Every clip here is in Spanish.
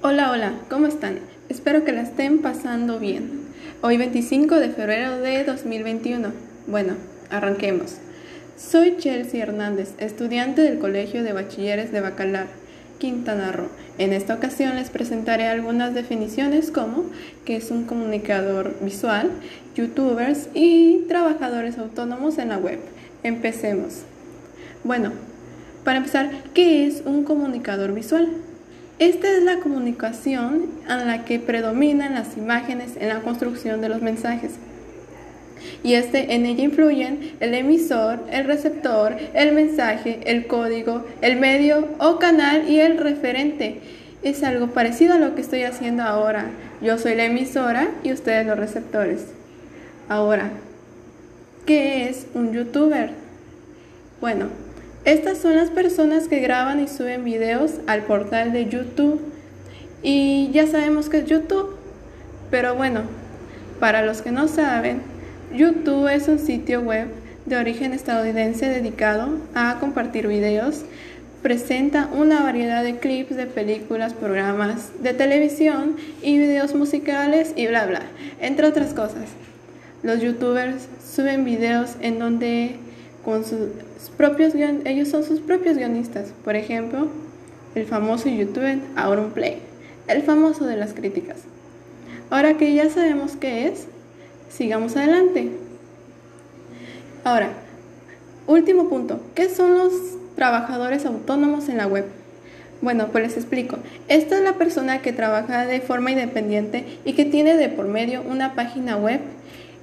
Hola, hola, ¿cómo están? Espero que la estén pasando bien. Hoy 25 de febrero de 2021. Bueno, arranquemos. Soy Chelsea Hernández, estudiante del Colegio de Bachilleres de Bacalar, Quintana Roo. En esta ocasión les presentaré algunas definiciones como que es un comunicador visual, youtubers y trabajadores autónomos en la web. Empecemos. Bueno, para empezar, ¿qué es un comunicador visual? Esta es la comunicación en la que predominan las imágenes en la construcción de los mensajes. Y este, en ella influyen el emisor, el receptor, el mensaje, el código, el medio o canal y el referente. Es algo parecido a lo que estoy haciendo ahora. Yo soy la emisora y ustedes los receptores. Ahora, ¿qué es un youtuber? Bueno, estas son las personas que graban y suben videos al portal de YouTube. Y ya sabemos que es YouTube. Pero bueno, para los que no saben, YouTube es un sitio web de origen estadounidense dedicado a compartir videos. Presenta una variedad de clips de películas, programas de televisión y videos musicales y bla bla, entre otras cosas. Los youtubers suben videos en donde con sus propios ellos son sus propios guionistas. Por ejemplo, el famoso youtuber Auronplay, el famoso de las críticas. Ahora que ya sabemos qué es, sigamos adelante. Ahora, último punto, ¿qué son los trabajadores autónomos en la web? Bueno, pues les explico. Esta es la persona que trabaja de forma independiente y que tiene de por medio una página web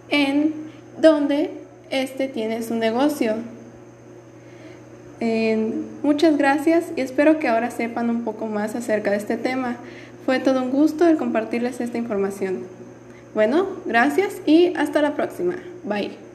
en donde este tiene su negocio. muchas gracias y espero que ahora sepan un poco más acerca de este tema. Fue todo un gusto el compartirles esta información. Bueno, gracias y hasta la próxima. Bye.